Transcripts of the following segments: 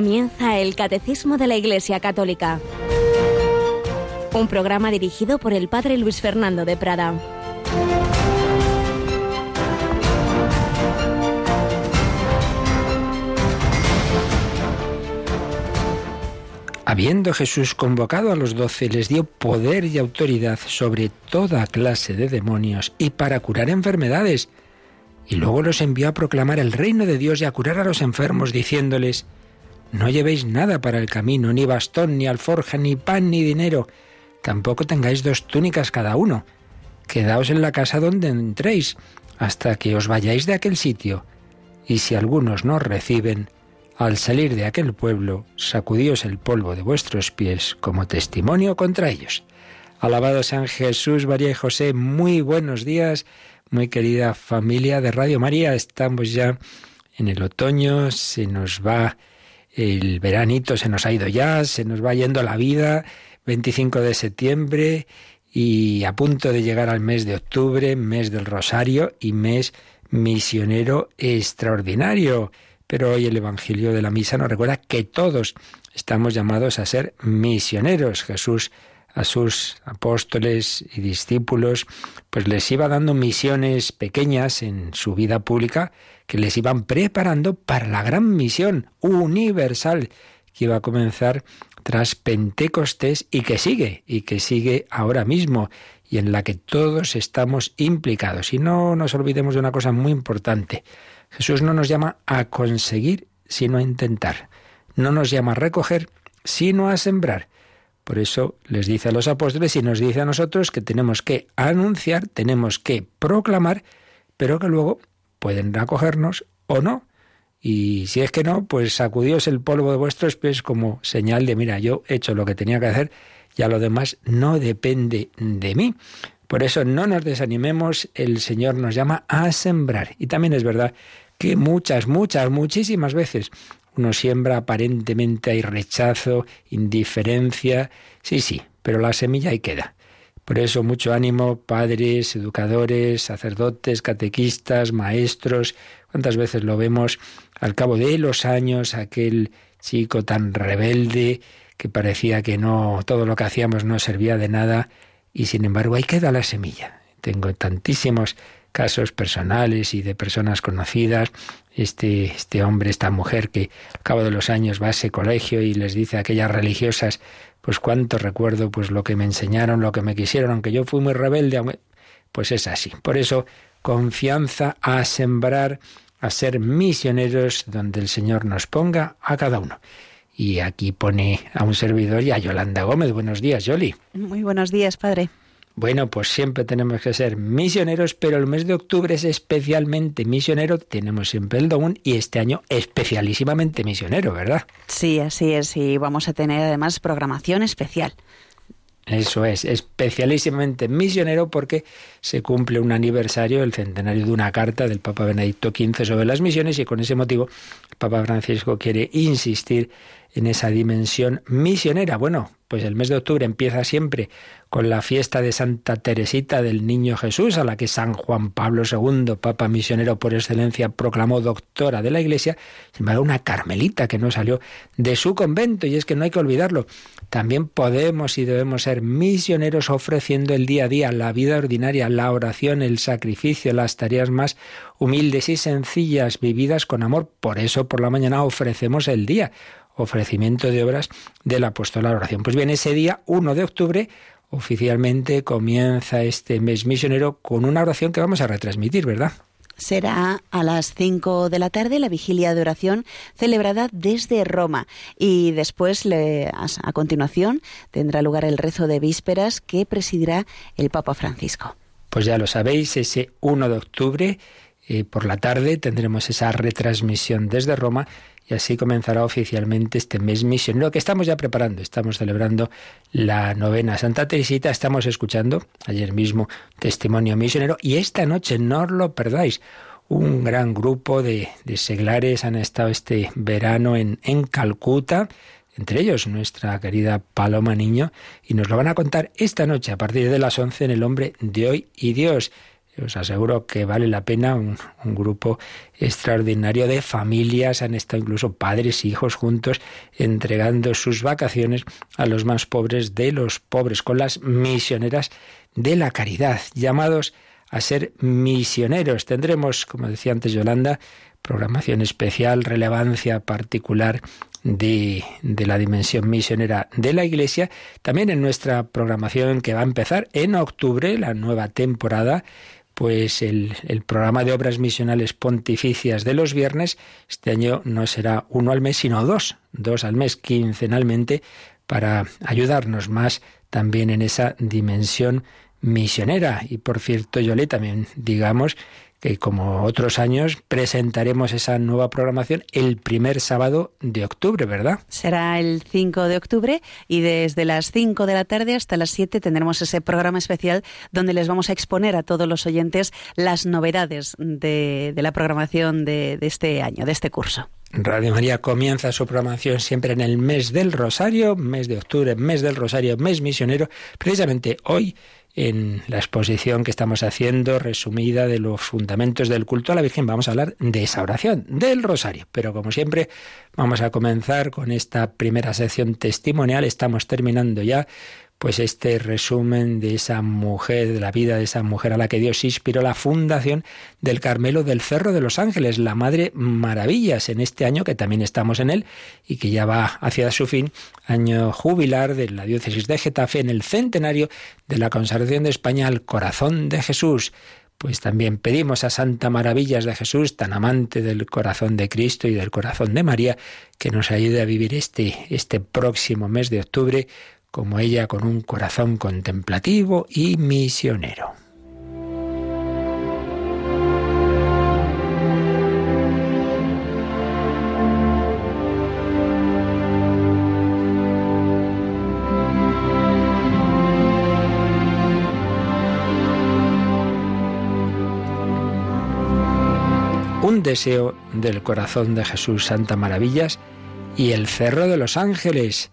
Comienza el Catecismo de la Iglesia Católica, un programa dirigido por el Padre Luis Fernando de Prada. Habiendo Jesús convocado a los doce, les dio poder y autoridad sobre toda clase de demonios y para curar enfermedades. Y luego los envió a proclamar el reino de Dios y a curar a los enfermos, diciéndoles, No llevéis nada para el camino, ni bastón, ni alforja, ni pan, ni dinero. Tampoco tengáis dos túnicas cada uno. Quedaos en la casa donde entréis, hasta que os vayáis de aquel sitio. Y si algunos no reciben, al salir de aquel pueblo, sacudíos el polvo de vuestros pies como testimonio contra ellos. Alabado San Jesús, María y José, muy buenos días, muy querida familia de Radio María. Estamos ya en el otoño, se nos va el veranito, se nos ha ido ya, se nos va yendo la vida, 25 de septiembre y a punto de llegar al mes de octubre, mes del Rosario y mes misionero extraordinario. Pero hoy el Evangelio de la Misa nos recuerda que todos estamos llamados a ser misioneros. Jesús a sus apóstoles y discípulos, pues les iba dando misiones pequeñas en su vida pública que les iban preparando para la gran misión universal que iba a comenzar tras Pentecostés y que sigue, y que sigue ahora mismo, y en la que todos estamos implicados. Y no nos olvidemos de una cosa muy importante. Jesús no nos llama a conseguir, sino a intentar. No nos llama a recoger, sino a sembrar. Por eso les dice a los apóstoles y nos dice a nosotros que tenemos que anunciar, tenemos que proclamar, pero que luego pueden acogernos o no. Y si es que no, pues sacudíos el polvo de vuestros pies como señal de, mira, yo he hecho lo que tenía que hacer, ya lo demás no depende de mí. Por eso no nos desanimemos, el Señor nos llama a sembrar. Y también es verdad que muchas, muchas, muchísimas veces uno siembra aparentemente hay rechazo, indiferencia, sí, sí, pero la semilla ahí queda. Por eso mucho ánimo, padres, educadores, sacerdotes, catequistas, maestros. ¿Cuántas veces lo vemos al cabo de los años, aquel chico tan rebelde que parecía que no todo lo que hacíamos no servía de nada y sin embargo ahí queda la semilla. Tengo tantísimos casos personales y de personas conocidas. Este, este hombre, esta mujer que al cabo de los años va a ese colegio y les dice a aquellas religiosas, pues cuánto recuerdo pues lo que me enseñaron, lo que me quisieron, aunque yo fui muy rebelde, pues es así. Por eso, confianza a sembrar, a ser misioneros donde el Señor nos ponga a cada uno. Y aquí pone a un servidor y a Yolanda Gómez. Buenos días, Yoli. Muy buenos días, padre. Bueno, pues siempre tenemos que ser misioneros, pero el mes de octubre es especialmente misionero. Tenemos siempre el Dogún y este año especialísimamente misionero, ¿verdad? Sí, así es. Y vamos a tener además programación especial. Eso es, especialísimamente misionero porque se cumple un aniversario, el centenario de una carta del Papa Benedicto XV sobre las misiones y con ese motivo el Papa Francisco quiere insistir en esa dimensión misionera. Bueno, pues el mes de octubre empieza siempre con la fiesta de Santa Teresita del Niño Jesús, a la que San Juan Pablo II, Papa misionero por excelencia, proclamó doctora de la Iglesia, sin embargo una carmelita que no salió de su convento, y es que no hay que olvidarlo. También podemos y debemos ser misioneros ofreciendo el día a día, la vida ordinaria, la oración, el sacrificio, las tareas más humildes y sencillas, vividas con amor. Por eso por la mañana ofrecemos el día ofrecimiento de obras del apóstol a la oración. Pues bien, ese día, 1 de octubre, oficialmente comienza este mes misionero con una oración que vamos a retransmitir, ¿verdad? Será a las 5 de la tarde la vigilia de oración celebrada desde Roma y después, a continuación, tendrá lugar el rezo de vísperas que presidirá el Papa Francisco. Pues ya lo sabéis, ese 1 de octubre eh, por la tarde tendremos esa retransmisión desde Roma y así comenzará oficialmente este mes misionero que estamos ya preparando. Estamos celebrando la novena Santa Teresita, estamos escuchando ayer mismo testimonio misionero y esta noche no os lo perdáis. Un gran grupo de, seglares han estado este verano en, en Calcuta, entre ellos nuestra querida Paloma Niño, y nos lo van a contar esta noche a partir de las 11 en El Hombre de Hoy y Dios os aseguro que vale la pena, un, grupo extraordinario de familias, han estado incluso padres e hijos juntos entregando sus vacaciones a los más pobres de los pobres, con las misioneras de la caridad, llamados a ser misioneros. Tendremos, como decía antes Yolanda, programación especial, relevancia particular de, de, la dimensión misionera de la Iglesia, también en nuestra programación que va a empezar en octubre, la nueva temporada, pues el, el, programa de obras misionales pontificias de los viernes, este año no será uno al mes, sino dos, dos al mes quincenalmente, para ayudarnos más también en esa dimensión misionera. Y por cierto, Yole, también digamos que como otros años presentaremos esa nueva programación el primer sábado de octubre, ¿verdad? Será el 5 de octubre y desde las 5 de la tarde hasta las 7 tendremos ese programa especial donde les vamos a exponer a todos los oyentes las novedades de, la programación de, de este año, de este curso. Radio María comienza su programación siempre en el mes del Rosario, mes de octubre, mes del Rosario, mes misionero. Precisamente hoy en la exposición que estamos haciendo, resumida de los fundamentos del culto a la Virgen, vamos a hablar de esa oración, del rosario. Pero como siempre, vamos a comenzar con esta primera sección testimonial. Estamos terminando ya pues este resumen de esa mujer, de la vida de esa mujer a la que Dios inspiró la fundación del Carmelo del Cerro de los Ángeles, la Madre Maravillas, en este año que también estamos en él y que ya va hacia su fin, año jubilar de la diócesis de Getafe en el centenario de la consagración de España al corazón de Jesús pues también pedimos a Santa Maravillas de Jesús, tan amante del corazón de Cristo y del corazón de María, que nos ayude a vivir este, este próximo mes de octubre como ella con un corazón contemplativo y misionero. Un deseo del corazón de Jesús Santa Maravillas y el Cerro de los Ángeles.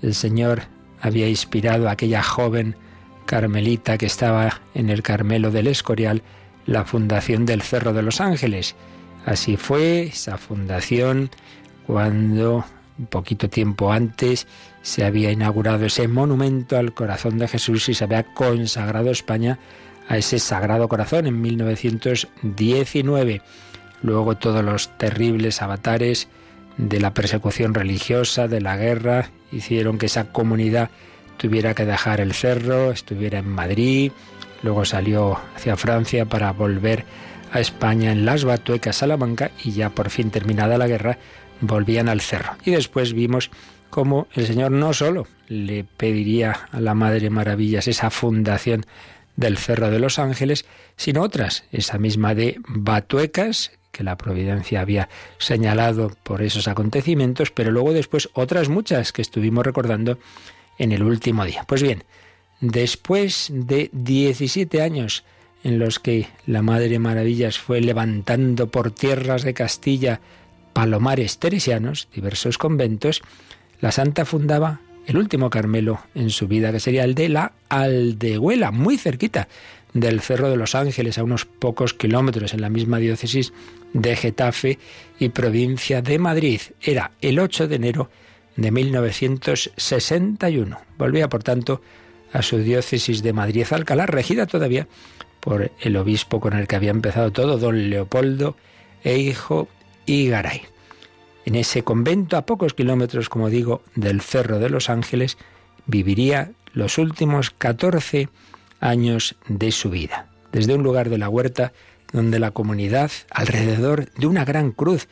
El Señor había inspirado a aquella joven carmelita que estaba en el Carmelo del Escorial la fundación del Cerro de los Ángeles. Así fue esa fundación cuando, un poquito tiempo antes, se había inaugurado ese monumento al corazón de Jesús y se había consagrado España a ese sagrado corazón en 1919. Luego todos los terribles avatares de la persecución religiosa, de la guerra, hicieron que esa comunidad tuviera que dejar el cerro, estuviera en Madrid, luego salió hacia Francia para volver a España en las Batuecas, Salamanca, y ya por fin terminada la guerra, volvían al cerro. Y después vimos cómo el Señor no solo le pediría a la Madre Maravillas esa fundación del Cerro de los Ángeles, sino otras, esa misma de Batuecas, que la providencia había señalado por esos acontecimientos, pero luego después otras muchas que estuvimos recordando en el último día. Pues bien, después de 17 años en los que la Madre Maravillas fue levantando por tierras de Castilla palomares teresianos, diversos conventos, la santa fundaba el último Carmelo en su vida, que sería el de la Aldehuela, muy cerquita del Cerro de los Ángeles, a unos pocos kilómetros en la misma diócesis de Getafe y provincia de Madrid. Era el 8 de enero de 1961. Volvía, por tanto, a su diócesis de Madrid Alcalá, regida todavía por el obispo con el que había empezado todo, don Leopoldo e hijo Igaray. En ese convento, a pocos kilómetros, como digo, del Cerro de los Ángeles, viviría los últimos 14 años de su vida. Desde un lugar de la huerta donde la comunidad, alrededor de una gran cruz,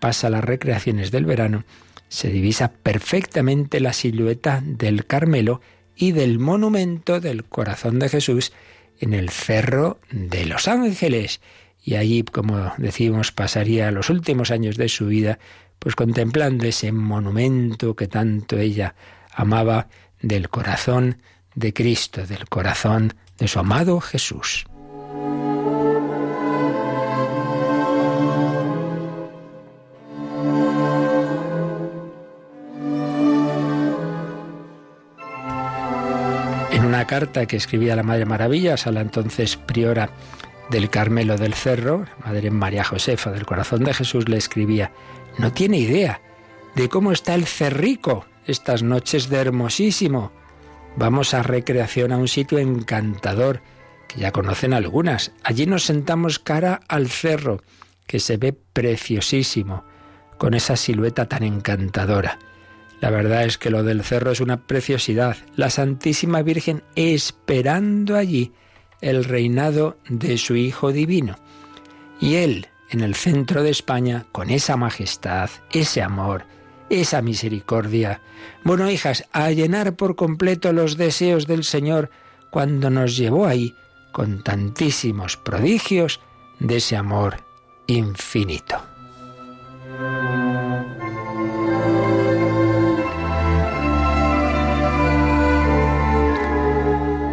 pasa las recreaciones del verano, se divisa perfectamente la silueta del Carmelo y del monumento del corazón de Jesús en el Cerro de los Ángeles. Y allí, como decimos, pasaría los últimos años de su vida, pues contemplando ese monumento que tanto ella amaba del corazón de Cristo, del corazón de su amado Jesús. En una carta que escribía la Madre Maravillas a la entonces priora del Carmelo del Cerro, Madre María Josefa del Corazón de Jesús, le escribía, no tiene idea de cómo está el cerrico estas noches de hermosísimo. Vamos a recreación a un sitio encantador, que ya conocen algunas. Allí nos sentamos cara al cerro, que se ve preciosísimo, con esa silueta tan encantadora. La verdad es que lo del cerro es una preciosidad. La Santísima Virgen esperando allí el reinado de su Hijo Divino. Y Él, en el centro de España, con esa majestad, ese amor, esa misericordia. Bueno, hijas, a llenar por completo los deseos del Señor cuando nos llevó ahí con tantísimos prodigios de ese amor infinito.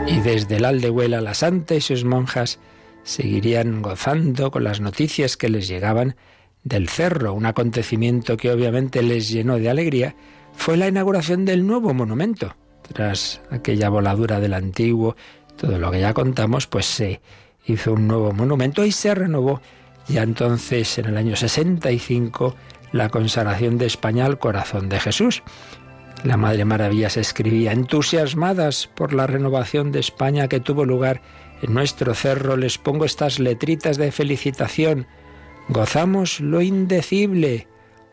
Y desde el Aldehuela la santa y sus monjas seguirían gozando con las noticias que les llegaban del cerro. Un acontecimiento que obviamente les llenó de alegría fue la inauguración del nuevo monumento. Tras aquella voladura del antiguo, todo lo que ya contamos, pues se hizo un nuevo monumento y se renovó ya entonces en el año 65 la consagración de España al corazón de Jesús. La Madre Maravilla se escribía, entusiasmadas por la renovación de España que tuvo lugar en nuestro cerro, les pongo estas letritas de felicitación. Gozamos lo indecible,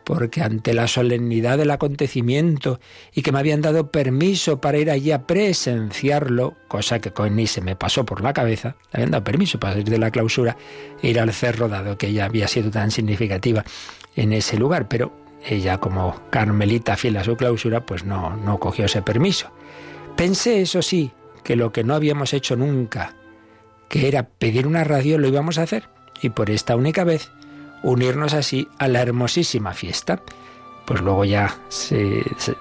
porque ante la solemnidad del acontecimiento y que me habían dado permiso para ir allí a presenciarlo, cosa que con ni se me pasó por la cabeza, me habían dado permiso para ir de la clausura e ir al cerro, dado que ella había sido tan significativa en ese lugar, pero ella como carmelita fiel a su clausura, pues no, no cogió ese permiso. Pensé, eso sí, que lo que no habíamos hecho nunca, que era pedir una radio, lo íbamos a hacer. Y por esta única vez unirnos así a la hermosísima fiesta. Pues luego ya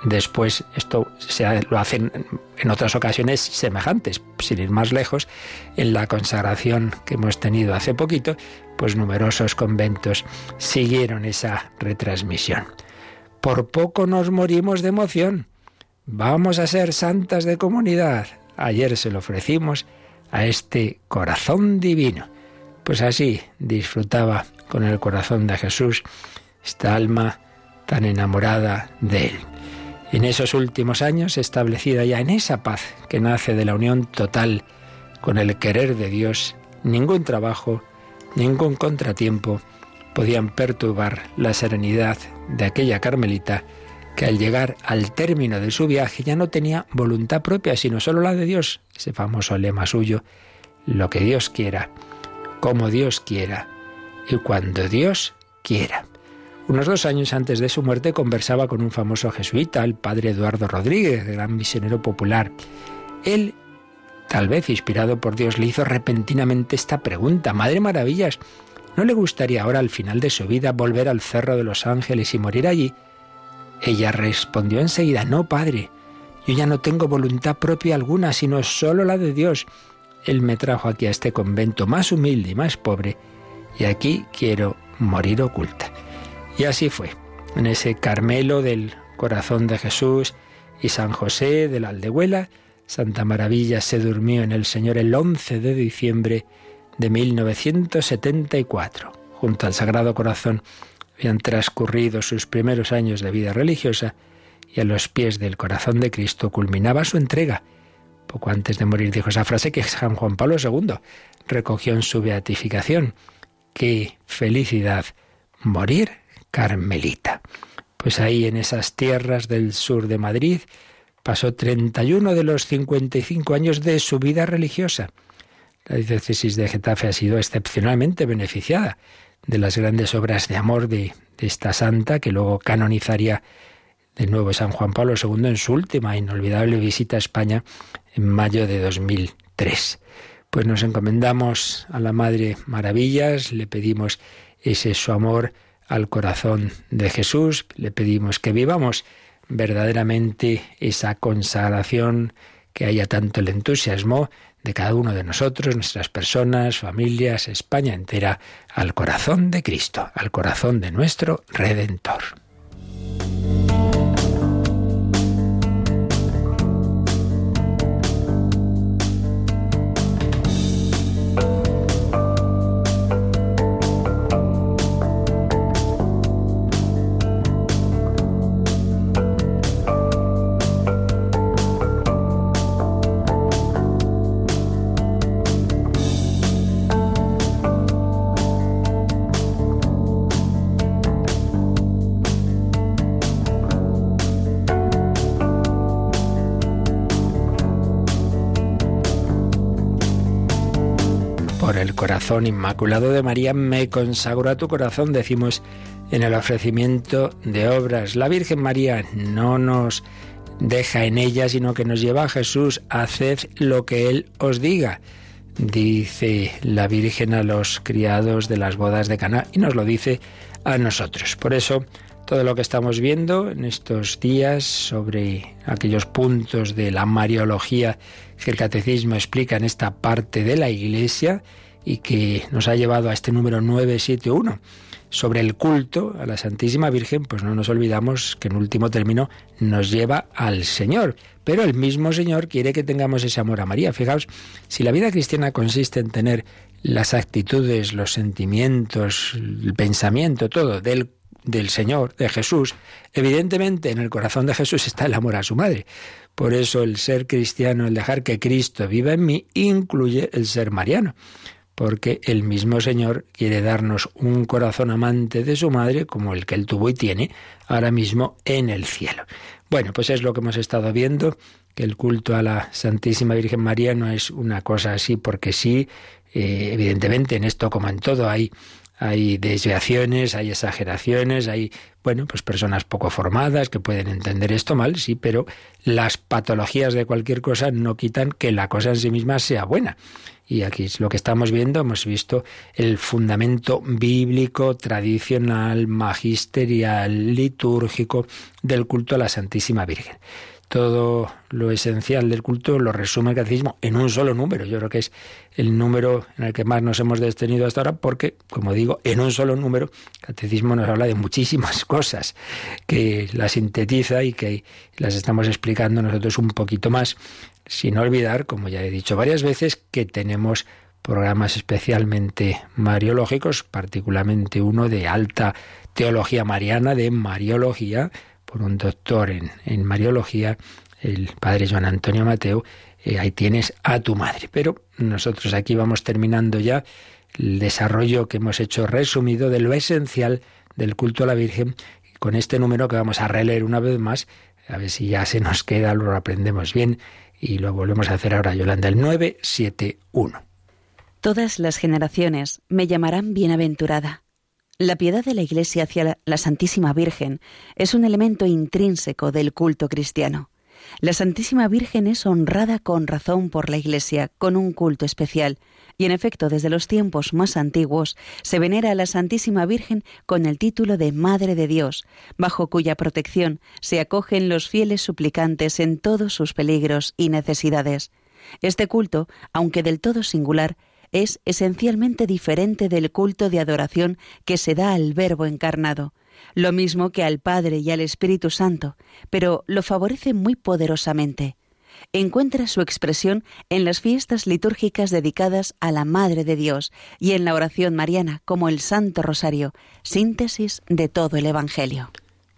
después esto se, lo hacen en otras ocasiones semejantes, sin ir más lejos, en la consagración que hemos tenido hace poquito, pues numerosos conventos siguieron esa retransmisión. Por poco nos morimos de emoción. Vamos a ser santas de comunidad. Ayer se lo ofrecimos a este corazón divino. Pues así disfrutaba con el corazón de Jesús, esta alma tan enamorada de Él. En esos últimos años, establecida ya en esa paz que nace de la unión total con el querer de Dios, ningún trabajo, ningún contratiempo podían perturbar la serenidad de aquella carmelita que al llegar al término de su viaje ya no tenía voluntad propia, sino solo la de Dios, ese famoso lema suyo, lo que Dios quiera, como Dios quiera y cuando Dios quiera. Unos dos años antes de su muerte conversaba con un famoso jesuita, el padre Eduardo Rodríguez, gran misionero popular. Él, tal vez inspirado por Dios, le hizo repentinamente esta pregunta, Madre Maravillas, ¿no le gustaría ahora al final de su vida volver al Cerro de los Ángeles y morir allí? Ella respondió enseguida, no, padre, yo ya no tengo voluntad propia alguna, sino solo la de Dios. Él me trajo aquí a este convento más humilde y más pobre, y aquí quiero morir oculta. Y así fue, en ese Carmelo del corazón de Jesús y San José de la Aldehuela, Santa Maravilla se durmió en el Señor el 11 de diciembre de 1974. Junto al Sagrado Corazón habían transcurrido sus primeros años de vida religiosa y a los pies del corazón de Cristo culminaba su entrega. Poco antes de morir dijo esa frase que San Juan Pablo II recogió en su beatificación qué felicidad morir carmelita. Pues ahí en esas tierras del sur de Madrid pasó 31 de los 55 años de su vida religiosa. La diócesis de Getafe ha sido excepcionalmente beneficiada de las grandes obras de amor de, esta santa que luego canonizaría de nuevo San Juan Pablo II en su última inolvidable visita a España en mayo de 2003 pues nos encomendamos a la Madre Maravillas, le pedimos ese su amor al corazón de Jesús, le pedimos que vivamos verdaderamente esa consagración, que haya tanto el entusiasmo de cada uno de nosotros, nuestras personas, familias, España entera, al corazón de Cristo, al corazón de nuestro Redentor. Inmaculado de María me consagro a tu corazón, decimos en el ofrecimiento de obras. La Virgen María no nos deja en ella, sino que nos lleva a Jesús, haced lo que Él os diga. Dice la Virgen a los criados de las bodas de Caná y nos lo dice a nosotros. Por eso, todo lo que estamos viendo en estos días sobre aquellos puntos de la Mariología que el Catecismo explica en esta parte de la Iglesia y que nos ha llevado a este número 971 sobre el culto a la Santísima Virgen, pues no nos olvidamos que en último término nos lleva al Señor. Pero el mismo Señor quiere que tengamos ese amor a María. Fijaos, si la vida cristiana consiste en tener las actitudes, los sentimientos, el pensamiento, todo del del Señor, de Jesús, evidentemente en el corazón de Jesús está el amor a su madre. Por eso el ser cristiano, el dejar que Cristo viva en mí, incluye el ser mariano, porque el mismo Señor quiere darnos un corazón amante de su madre como el que él tuvo y tiene ahora mismo en el cielo. Bueno, pues es lo que hemos estado viendo, que el culto a la Santísima Virgen María no es una cosa así porque sí, eh, evidentemente en esto como en todo hay hay desviaciones, hay exageraciones, hay, bueno, pues personas poco formadas que pueden entender esto mal, sí, pero las patologías de cualquier cosa no quitan que la cosa en sí misma sea buena. Y aquí es lo que estamos viendo, hemos visto el fundamento bíblico, tradicional, magisterial, litúrgico del culto a la Santísima Virgen. Todo lo esencial del culto lo resume el catecismo en un solo número. Yo creo que es el número en el que más nos hemos detenido hasta ahora porque, como digo, en un solo número el catecismo nos habla de muchísimas cosas que las sintetiza y que las estamos explicando nosotros un poquito más, sin olvidar, como ya he dicho varias veces, que tenemos programas especialmente mariológicos, particularmente uno de alta teología mariana, de mariología, por un doctor en, Mariología, el padre Juan Antonio Mateo, eh, ahí tienes a tu madre. Pero nosotros aquí vamos terminando ya el desarrollo que hemos hecho resumido de lo esencial del culto a la Virgen con este número que vamos a releer una vez más, a ver si ya se nos queda, lo aprendemos bien y lo volvemos a hacer ahora, Yolanda, el 971. Todas las generaciones me llamarán bienaventurada la piedad de la Iglesia hacia la Santísima Virgen es un elemento intrínseco del culto cristiano. La Santísima Virgen es honrada con razón por la Iglesia, con un culto especial, y en efecto desde los tiempos más antiguos se venera a la Santísima Virgen con el título de Madre de Dios, bajo cuya protección se acogen los fieles suplicantes en todos sus peligros y necesidades. Este culto, aunque del todo singular, es esencialmente diferente del culto de adoración que se da al Verbo encarnado, lo mismo que al Padre y al Espíritu Santo, pero lo favorece muy poderosamente. Encuentra su expresión en las fiestas litúrgicas dedicadas a la Madre de Dios y en la oración mariana como el Santo Rosario, síntesis de todo el Evangelio.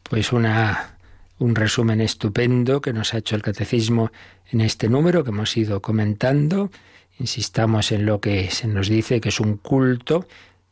Pues una un resumen estupendo que nos ha hecho el catecismo en este número que hemos ido comentando Insistamos en lo que se nos dice que es un culto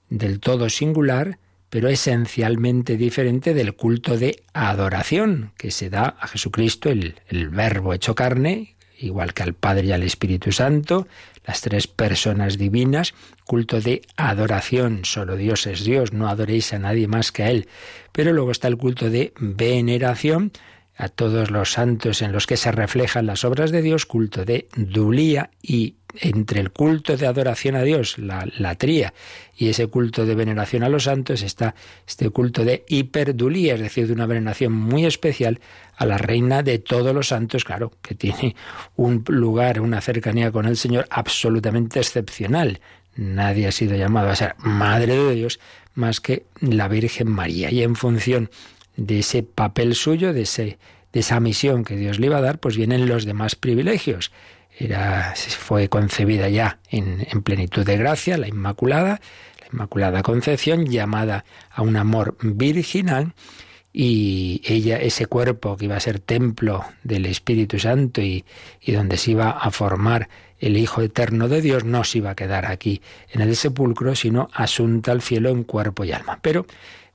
del todo singular, pero esencialmente diferente del culto de adoración que se da a Jesucristo, el, el Verbo hecho carne, igual que al Padre y al Espíritu Santo, las tres personas divinas, culto de adoración, solo Dios es Dios, no adoréis a nadie más que a Él. Pero luego está el culto de veneración, a todos los santos en los que se reflejan las obras de Dios, culto de dulía y entre el culto de adoración a Dios, la latría, y ese culto de veneración a los santos está este culto de hiperdulía, es decir, de una veneración muy especial a la reina de todos los santos, claro, que tiene un lugar, una cercanía con el Señor absolutamente excepcional. Nadie ha sido llamado a ser madre de Dios más que la Virgen María. Y en función de ese papel suyo, de, ese, de esa misión que Dios le iba a dar, pues vienen los demás privilegios. Era, fue concebida ya en, en plenitud de gracia, la Inmaculada, la Inmaculada Concepción, llamada a un amor virginal, y ella, ese cuerpo que iba a ser templo del Espíritu Santo y, y, donde se iba a formar el Hijo Eterno de Dios, no se iba a quedar aquí en el sepulcro, sino asunta al cielo en cuerpo y alma. Pero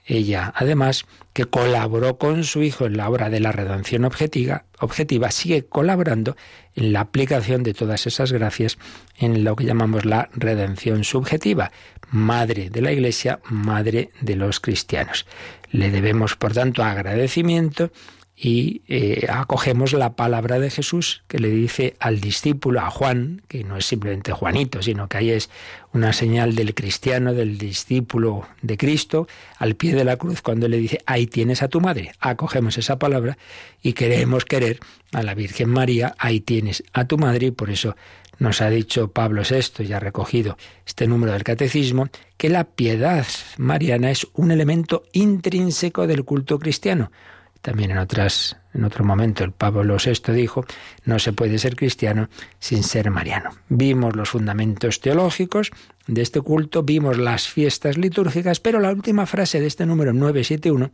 ella, además, que colaboró con su hijo en la obra de la redención objetiva, objetiva, sigue colaborando en la aplicación de todas esas gracias en lo que llamamos la redención subjetiva, madre de la Iglesia, madre de los cristianos. Le debemos, por tanto, agradecimiento y eh, acogemos la palabra de Jesús que le dice al discípulo, a Juan, que no es simplemente Juanito, sino que ahí es una señal del cristiano, del discípulo de Cristo, al pie de la cruz, cuando le dice, ahí tienes a tu madre. Acogemos esa palabra y queremos querer a la Virgen María, ahí tienes a tu madre, y por eso nos ha dicho Pablo VI, y ha recogido este número del catecismo, que la piedad mariana es un elemento intrínseco del culto cristiano también en otras en otro momento el Pablo VI dijo, no se puede ser cristiano sin ser mariano. Vimos los fundamentos teológicos de este culto, vimos las fiestas litúrgicas, pero la última frase de este número 971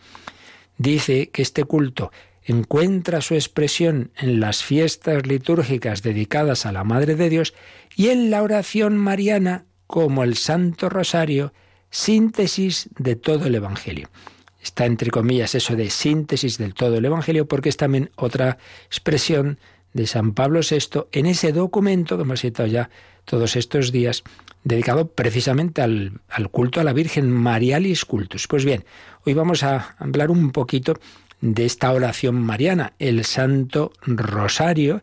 dice que este culto encuentra su expresión en las fiestas litúrgicas dedicadas a la Madre de Dios y en la oración mariana como el Santo Rosario, síntesis de todo el Evangelio. Está entre comillas eso de síntesis del todo el Evangelio porque es también otra expresión de San Pablo VI en ese documento que hemos citado ya todos estos días, dedicado precisamente al, al, culto a la Virgen Marialis Cultus. Pues bien, hoy vamos a hablar un poquito de esta oración mariana, el Santo Rosario,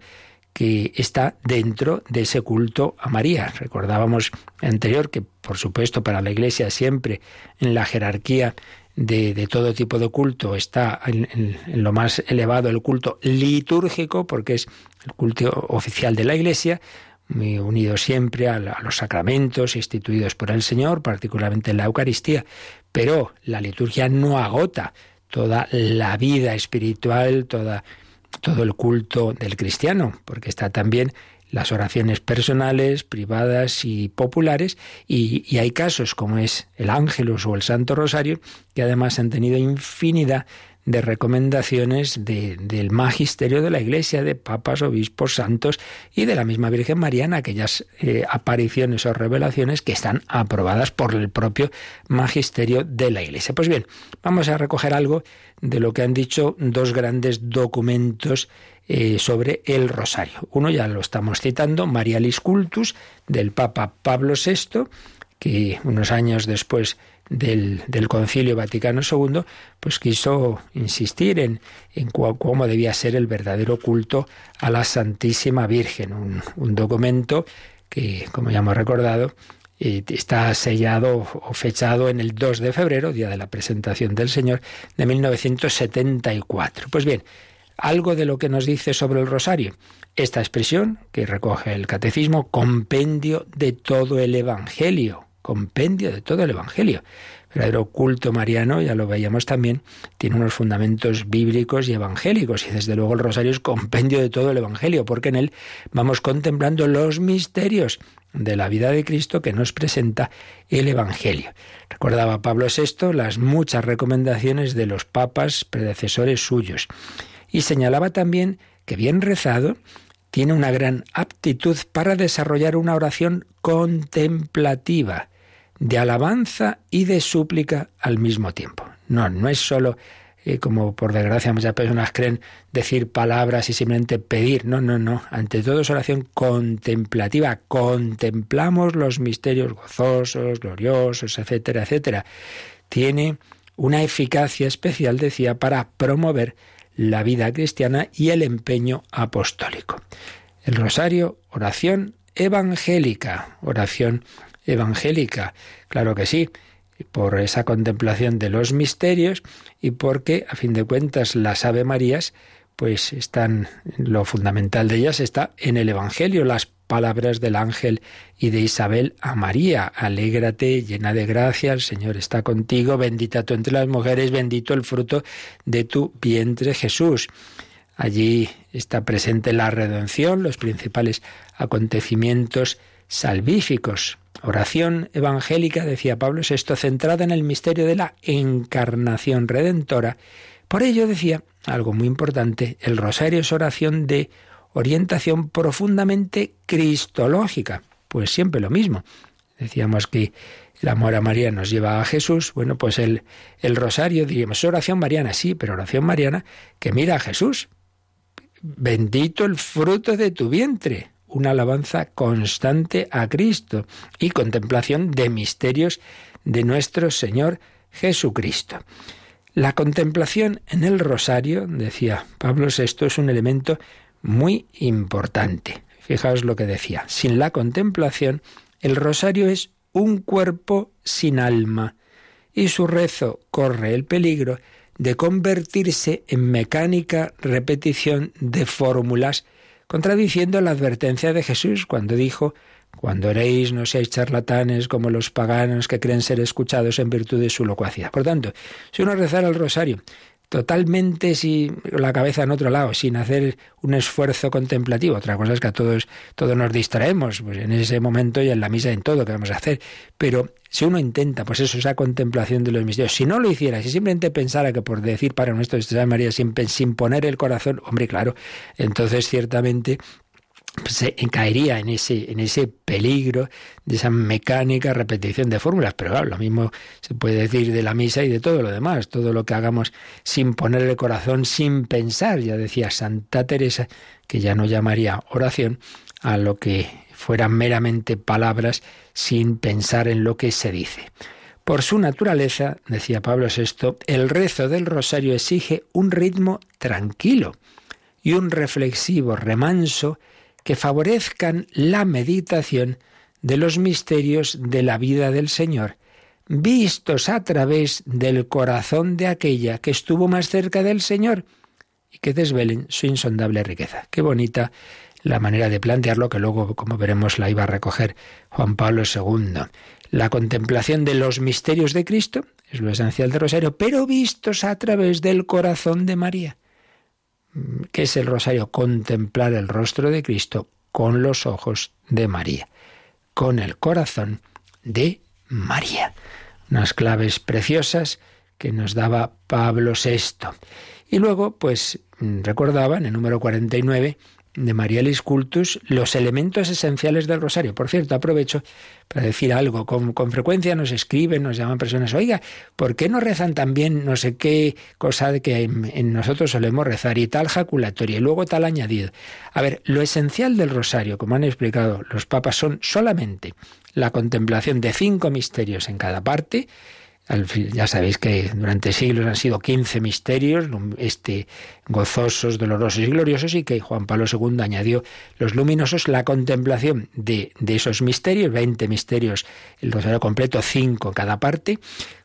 que está dentro de ese culto a María. Recordábamos anterior que, por supuesto, para la Iglesia siempre en la jerarquía de, todo tipo de culto está en, lo más elevado el culto litúrgico, porque es el culto oficial de la Iglesia, muy unido siempre a, los sacramentos instituidos por el Señor, particularmente en la Eucaristía. Pero la liturgia no agota toda la vida espiritual, toda, todo el culto del cristiano, porque está también las oraciones personales, privadas y populares, y, hay casos como es el Ángelus o el Santo Rosario, que además han tenido infinidad de recomendaciones del magisterio de la Iglesia, de papas, obispos, santos y de la misma Virgen Mariana, aquellas eh, apariciones o revelaciones que están aprobadas por el propio magisterio de la Iglesia. Pues bien, vamos a recoger algo de lo que han dicho dos grandes documentos eh, sobre el rosario. Uno ya lo estamos citando, Marialis Cultus, del Papa Pablo VI, que unos años después del, Concilio Vaticano II, pues quiso insistir en, en cómo debía ser el verdadero culto a la Santísima Virgen, un, un documento que, como ya hemos recordado, eh, está sellado o fechado en el 2 de febrero, día de la presentación del Señor, de 1974. Pues bien, algo de lo que nos dice sobre el rosario. Esta expresión que recoge el catecismo, compendio de todo el Evangelio, compendio de todo el Evangelio. El verdadero culto mariano, ya lo veíamos también, tiene unos fundamentos bíblicos y evangélicos, y desde luego el rosario es compendio de todo el Evangelio, porque en él vamos contemplando los misterios de la vida de Cristo que nos presenta el Evangelio. Recordaba Pablo VI las muchas recomendaciones de los papas predecesores suyos y señalaba también que bien rezado tiene una gran aptitud para desarrollar una oración contemplativa, de alabanza y de súplica al mismo tiempo. No, no es solo, eh, como por desgracia muchas personas creen, decir palabras y simplemente pedir. No, no, no. Ante todo es oración contemplativa. Contemplamos los misterios gozosos, gloriosos, etcétera, etcétera. Tiene una eficacia especial, decía, para promover la vida cristiana y el empeño apostólico. El rosario, oración evangélica, oración evangélica, claro que sí, por esa contemplación de los misterios y porque, a fin de cuentas, las Ave Marías, pues están, lo fundamental de ellas está en el Evangelio, las palabras del ángel y de Isabel a María. Alégrate, llena de gracia, el Señor está contigo, bendita tú entre las mujeres, bendito el fruto de tu vientre Jesús. Allí está presente la redención, los principales acontecimientos salvíficos. Oración evangélica, decía Pablo VI, centrada en el misterio de la encarnación redentora. Por ello decía algo muy importante, el rosario es oración de orientación profundamente cristológica. Pues siempre lo mismo. Decíamos que el amor a María nos lleva a Jesús. Bueno, pues el, el rosario, diríamos, oración mariana, sí, pero oración mariana que mira a Jesús. Bendito el fruto de tu vientre. Una alabanza constante a Cristo y contemplación de misterios de nuestro Señor Jesucristo. La contemplación en el rosario, decía Pablo VI, es un elemento muy importante. Fijaos lo que decía. Sin la contemplación, el rosario es un cuerpo sin alma y su rezo corre el peligro de convertirse en mecánica repetición de fórmulas, contradiciendo la advertencia de Jesús cuando dijo cuando oréis no seáis charlatanes como los paganos que creen ser escuchados en virtud de su locuacidad. Por tanto, si uno rezara el rosario totalmente sin la cabeza en otro lado, sin hacer un esfuerzo contemplativo. Otra cosa es que a todos, todos nos distraemos, pues en ese momento y en la misa en todo que vamos a hacer. Pero si uno intenta, pues eso, esa contemplación de los misterios, si no lo hiciera, si simplemente pensara que por decir para nuestro María sin, sin poner el corazón, hombre, claro, entonces ciertamente se caería en ese, en ese peligro de esa mecánica repetición de fórmulas. Pero claro, lo mismo se puede decir de la misa y de todo lo demás, todo lo que hagamos sin poner el corazón, sin pensar. Ya decía Santa Teresa que ya no llamaría oración a lo que fueran meramente palabras sin pensar en lo que se dice. Por su naturaleza, decía Pablo VI, el rezo del rosario exige un ritmo tranquilo y un reflexivo remanso que favorezcan la meditación de los misterios de la vida del Señor, vistos a través del corazón de aquella que estuvo más cerca del Señor y que desvelen su insondable riqueza. Qué bonita la manera de plantearlo que luego, como veremos, la iba a recoger Juan Pablo II. La contemplación de los misterios de Cristo es lo esencial del rosario, pero vistos a través del corazón de María. ¿Qué es el rosario? Contemplar el rostro de Cristo con los ojos de María, con el corazón de María. Unas claves preciosas que nos daba Pablo VI. Y luego, pues recordaba en el número 49 de Marialis Cultus los elementos esenciales del rosario. Por cierto, aprovecho para decir algo. Con, con, frecuencia nos escriben, nos llaman personas, oiga, ¿por qué no rezan también no sé qué cosa que en, nosotros solemos rezar y tal jaculatoria y luego tal añadido? A ver, lo esencial del rosario, como han explicado los papas, son solamente la contemplación de cinco misterios en cada parte, ya sabéis que durante siglos han sido 15 misterios, este, gozosos, dolorosos y gloriosos, y que Juan Pablo II añadió los luminosos, la contemplación de, de esos misterios, 20 misterios, el rosario completo, 5 cada parte,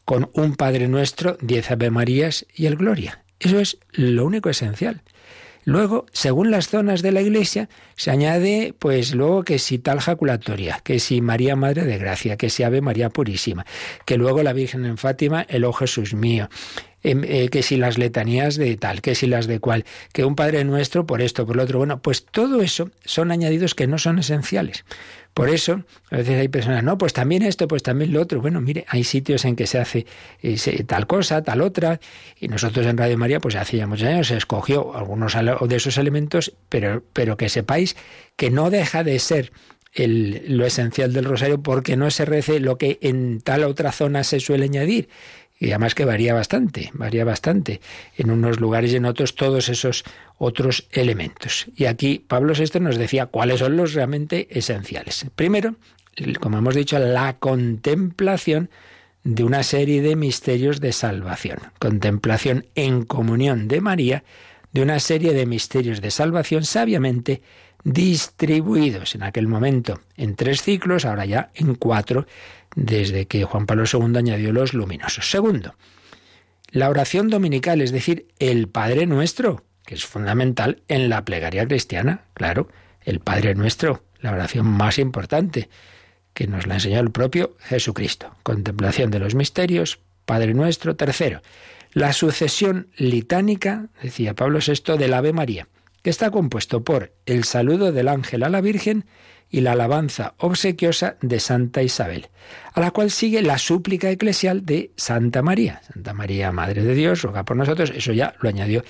con un Padre Nuestro, 10 Ave Marías y el Gloria. Eso es lo único esencial. Luego, según las zonas de la iglesia, se añade, pues luego que si tal jaculatoria, que si María Madre de Gracia, que si Ave María Purísima, que luego la Virgen en Fátima, el Oh Jesús mío, em, eh, que si las letanías de tal, que si las de cual, que un Padre Nuestro por esto, por lo otro. Bueno, pues todo eso son añadidos que no son esenciales. Por eso, a veces hay personas, no, pues también esto, pues también lo otro. Bueno, mire, hay sitios en que se hace tal cosa, tal otra, y nosotros en Radio María, pues hace ya muchos años se escogió algunos de esos elementos, pero, pero que sepáis que no deja de ser el, lo esencial del rosario porque no se rece lo que en tal otra zona se suele añadir y además que varía bastante, varía bastante en unos lugares y en otros todos esos otros elementos. Y aquí Pablo VI nos decía cuáles son los realmente esenciales. Primero, como hemos dicho, la contemplación de una serie de misterios de salvación. Contemplación en comunión de María de una serie de misterios de salvación sabiamente distribuidos en aquel momento en tres ciclos, ahora ya en cuatro, desde que Juan Pablo II añadió los luminosos. Segundo, la oración dominical, es decir, el Padre Nuestro, es fundamental en la plegaria cristiana, claro, el Padre Nuestro, la oración más importante, que nos la enseñó el propio Jesucristo. Contemplación de los misterios, Padre Nuestro. Tercero, la sucesión litánica, decía Pablo VI, del Ave María, que está compuesto por el saludo del ángel a la Virgen y la alabanza obsequiosa de Santa Isabel, a la cual sigue la súplica eclesial de Santa María. Santa María, Madre de Dios, roga por nosotros, eso ya lo añadió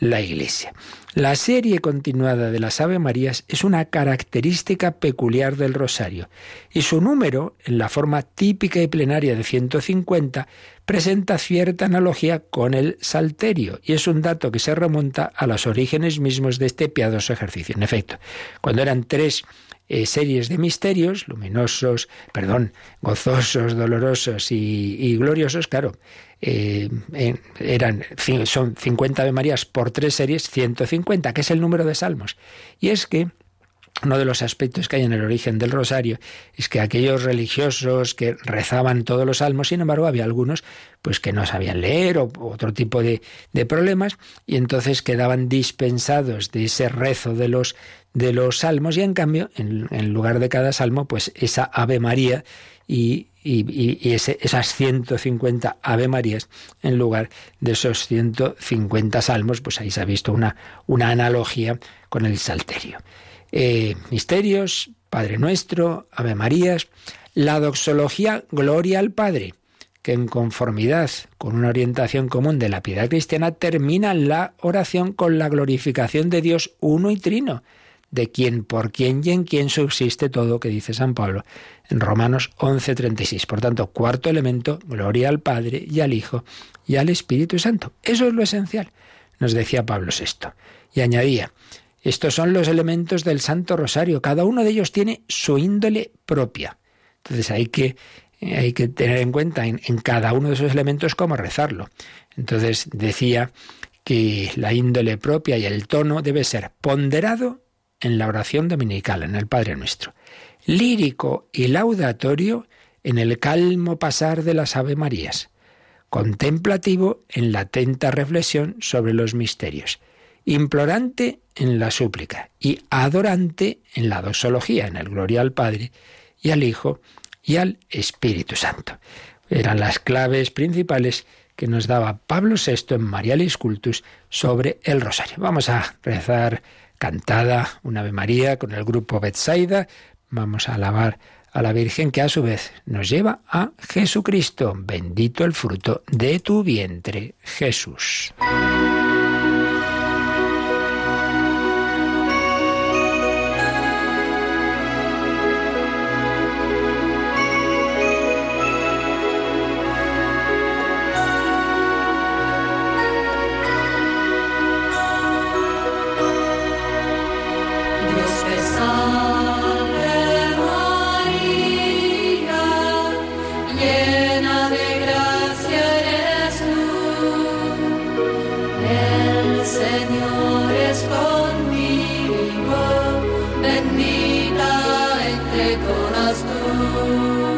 la Iglesia. La serie continuada de las Ave Marías es una característica peculiar del rosario y su número, en la forma típica y plenaria de 150, presenta cierta analogía con el salterio y es un dato que se remonta a los orígenes mismos de este piadoso ejercicio. En efecto, cuando eran tres eh, series de misterios, luminosos, perdón, gozosos, dolorosos y, gloriosos, claro, eh, eran, son 50 Ave Marías por tres series, 150, que es el número de salmos. Y es que uno de los aspectos que hay en el origen del rosario es que aquellos religiosos que rezaban todos los salmos, sin embargo, había algunos pues que no sabían leer o, otro tipo de, problemas y entonces quedaban dispensados de ese rezo de los de los salmos y en cambio, en, lugar de cada salmo, pues esa Ave María y, y, ese, esas 150 Ave Marías en lugar de esos 150 salmos, pues ahí se ha visto una, una analogía con el salterio. Eh, misterios, Padre Nuestro, Ave Marías, la doxología Gloria al Padre, que en conformidad con una orientación común de la piedad cristiana termina la oración con la glorificación de Dios uno y trino de quien, por quien y en quien subsiste todo, que dice San Pablo en Romanos 11:36. Por tanto, cuarto elemento, gloria al Padre y al Hijo y al Espíritu Santo. Eso es lo esencial, nos decía Pablo VI. Y añadía, estos son los elementos del Santo Rosario, cada uno de ellos tiene su índole propia. Entonces hay que, hay que tener en cuenta en, en cada uno de esos elementos cómo rezarlo. Entonces decía que la índole propia y el tono debe ser ponderado en la oración dominical, en el Padre Nuestro. Lírico y laudatorio en el calmo pasar de las Ave Marías. Contemplativo en la atenta reflexión sobre los misterios. Implorante en la súplica y adorante en la dosología, en el gloria al Padre y al Hijo y al Espíritu Santo. Eran las claves principales que nos daba Pablo VI en Marialis Cultus sobre el rosario. Vamos a rezar cantada, un Ave María con el grupo Betsaida. Vamos a alabar a la Virgen que a su vez nos lleva a Jesucristo. Bendito el fruto de tu vientre, Jesús. donas tú.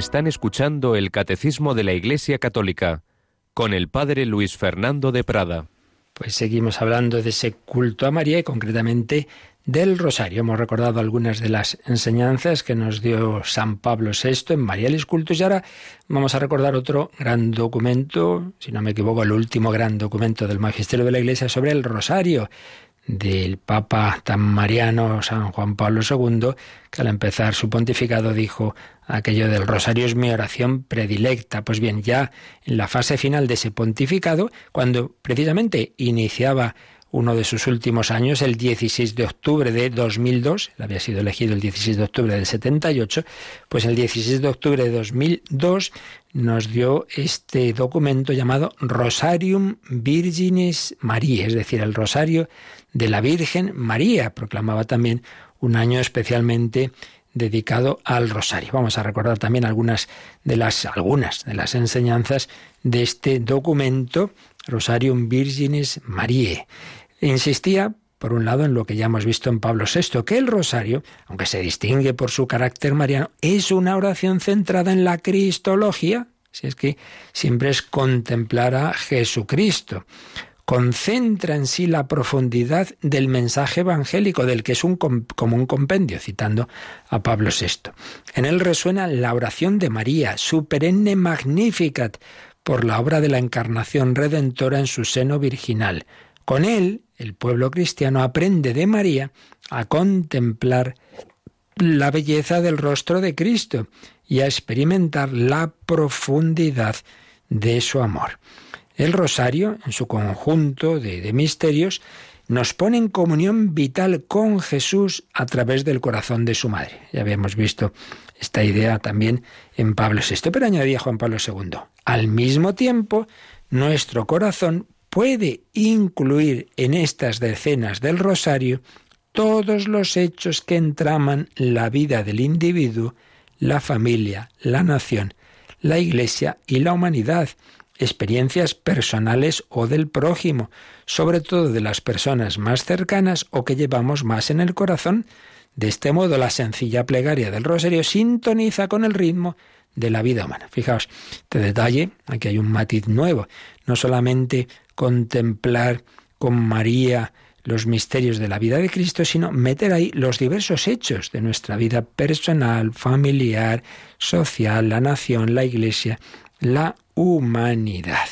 Están escuchando el Catecismo de la Iglesia Católica con el Padre Luis Fernando de Prada. Pues seguimos hablando de ese culto a María y concretamente del Rosario. Hemos recordado algunas de las enseñanzas que nos dio San Pablo VI en Marialis Cultus y ahora vamos a recordar otro gran documento, si no me equivoco, el último gran documento del Magisterio de la Iglesia sobre el Rosario, del Papa tan mariano San Juan Pablo II, que al empezar su pontificado dijo aquello del rosario es mi oración predilecta. Pues bien, ya en la fase final de ese pontificado, cuando precisamente iniciaba uno de sus últimos años, el 16 de octubre de 2002, él había sido elegido el 16 de octubre del 78, pues el 16 de octubre de 2002 nos dio este documento llamado Rosarium Virginis Maria, es decir, el Rosario de la Virgen María. Proclamaba también un año especialmente dedicado al rosario. Vamos a recordar también algunas de las algunas de las enseñanzas de este documento Rosarium Virginis Mariae. Insistía, por un lado, en lo que ya hemos visto en Pablo VI, que el rosario, aunque se distingue por su carácter mariano, es una oración centrada en la cristología, si es que siempre es contemplar a Jesucristo. Concentra en sí la profundidad del mensaje evangélico, del que es un como un compendio, citando a Pablo VI. En él resuena la oración de María, su perenne Magnificat, por la obra de la encarnación redentora en su seno virginal. Con él, el pueblo cristiano aprende de María a contemplar la belleza del rostro de Cristo y a experimentar la profundidad de su amor. El rosario, en su conjunto de, misterios, nos pone en comunión vital con Jesús a través del corazón de su madre. Ya habíamos visto esta idea también en Pablo VI, pero añadía Juan Pablo II. Al mismo tiempo, nuestro corazón puede incluir en estas decenas del rosario todos los hechos que entraman la vida del individuo, la familia, la nación, la iglesia y la humanidad, experiencias personales o del prójimo, sobre todo de las personas más cercanas o que llevamos más en el corazón, de este modo, la sencilla plegaria del rosario sintoniza con el ritmo de la vida humana. Fijaos, este detalle, aquí hay un matiz nuevo. No solamente contemplar con María los misterios de la vida de Cristo, sino meter ahí los diversos hechos de nuestra vida personal, familiar, social, la nación, la iglesia, la humanidad.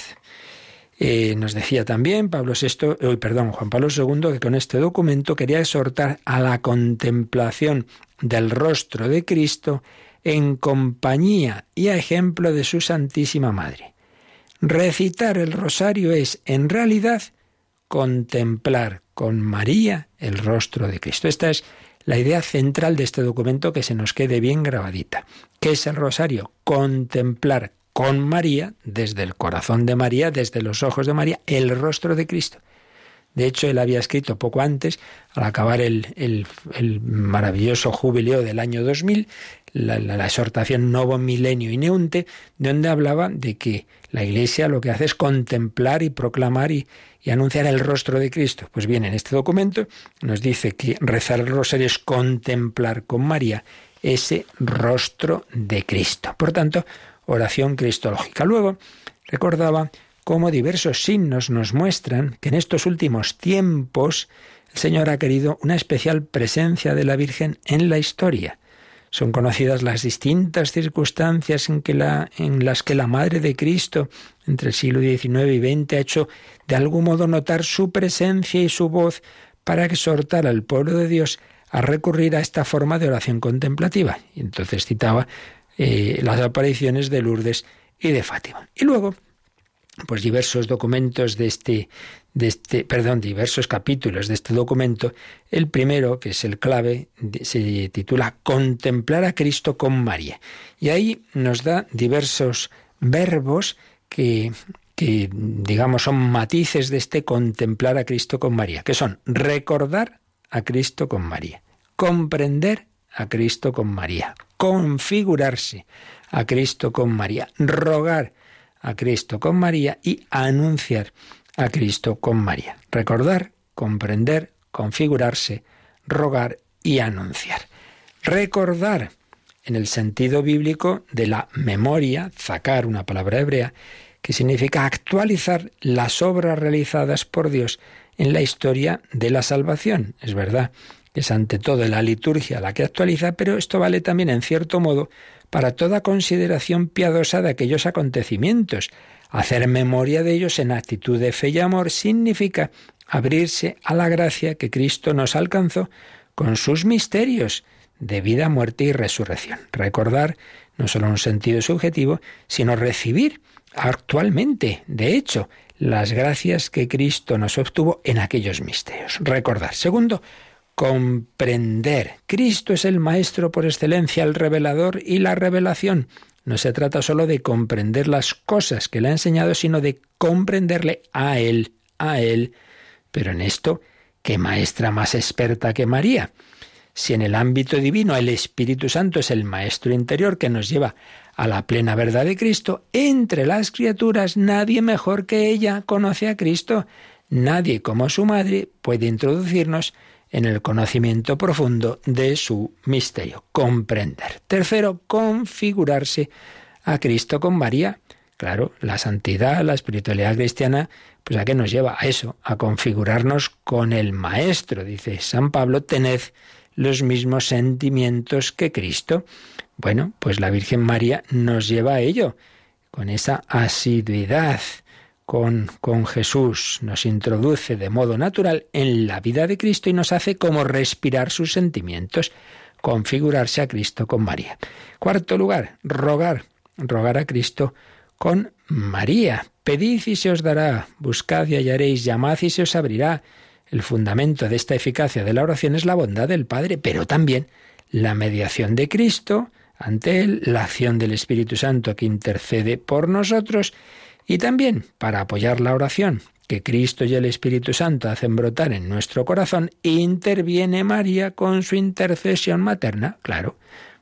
Eh, nos decía también Pablo VI, hoy perdón, Juan Pablo II, que con este documento quería exhortar a la contemplación del rostro de Cristo en compañía y a ejemplo de su Santísima Madre. Recitar el rosario es, en realidad, contemplar con María el rostro de Cristo. Esta es la idea central de este documento que se nos quede bien grabadita. ¿Qué es el rosario? Contemplar con María, desde el corazón de María, desde los ojos de María, el rostro de Cristo. De hecho, él había escrito poco antes, al acabar el, maravilloso jubileo del año 2000, la, la, exhortación Novo Milenio Ineunte, donde hablaba de que la Iglesia lo que hace es contemplar y proclamar y, y, anunciar el rostro de Cristo. Pues bien, en este documento nos dice que rezar el rosario es contemplar con María ese rostro de Cristo. Por tanto, oración cristológica. Luego recordaba cómo diversos signos nos muestran que en estos últimos tiempos el Señor ha querido una especial presencia de la Virgen en la historia. Son conocidas las distintas circunstancias en, que la, en las que la Madre de Cristo, entre el siglo XIX y XX, ha hecho de algún modo notar su presencia y su voz para exhortar al pueblo de Dios a recurrir a esta forma de oración contemplativa. Y entonces citaba eh, las apariciones de Lourdes y de Fátima. Y luego, pues diversos documentos de este, de este, perdón, diversos capítulos de este documento. El primero, que es el clave, se titula Contemplar a Cristo con María. Y ahí nos da diversos verbos que, que, digamos, son matices de este contemplar a Cristo con María, que son recordar a Cristo con María, comprender a Cristo con María, configurarse a Cristo con María, rogar a Cristo con María y anunciar a Cristo con María. Recordar, comprender, configurarse, rogar y anunciar. Recordar en el sentido bíblico de la memoria, sacar una palabra hebrea, que significa actualizar las obras realizadas por Dios en la historia de la salvación. Es verdad es ante todo la liturgia la que actualiza, pero esto vale también en cierto modo para toda consideración piadosa de aquellos acontecimientos. Hacer memoria de ellos en actitud de fe y amor significa abrirse a la gracia que Cristo nos alcanzó con sus misterios de vida, muerte y resurrección. Recordar no solo un sentido subjetivo, sino recibir actualmente, de hecho, las gracias que Cristo nos obtuvo en aquellos misterios. Recordar. Segundo, comprender. Cristo es el Maestro por excelencia, el revelador y la revelación. No se trata solo de comprender las cosas que le ha enseñado, sino de comprenderle a Él, a Él. Pero en esto, ¿qué maestra más experta que María? Si en el ámbito divino el Espíritu Santo es el Maestro interior que nos lleva a la plena verdad de Cristo, entre las criaturas nadie mejor que ella conoce a Cristo. Nadie como su madre puede introducirnos en el conocimiento profundo de su misterio, comprender. Tercero, configurarse a Cristo con María. Claro, la santidad, la espiritualidad cristiana, pues a qué nos lleva? A eso, a configurarnos con el Maestro. Dice San Pablo, tened los mismos sentimientos que Cristo. Bueno, pues la Virgen María nos lleva a ello, con esa asiduidad con, Jesús, nos introduce de modo natural en la vida de Cristo y nos hace como respirar sus sentimientos, configurarse a Cristo con María. Cuarto lugar, rogar, rogar a Cristo con María. Pedid y se os dará, buscad y hallaréis, llamad y se os abrirá. El fundamento de esta eficacia de la oración es la bondad del Padre, pero también la mediación de Cristo, ante Él, la acción del Espíritu Santo que intercede por nosotros y también para apoyar la oración que Cristo y el Espíritu Santo hacen brotar en nuestro corazón, interviene María con su intercesión materna. Claro,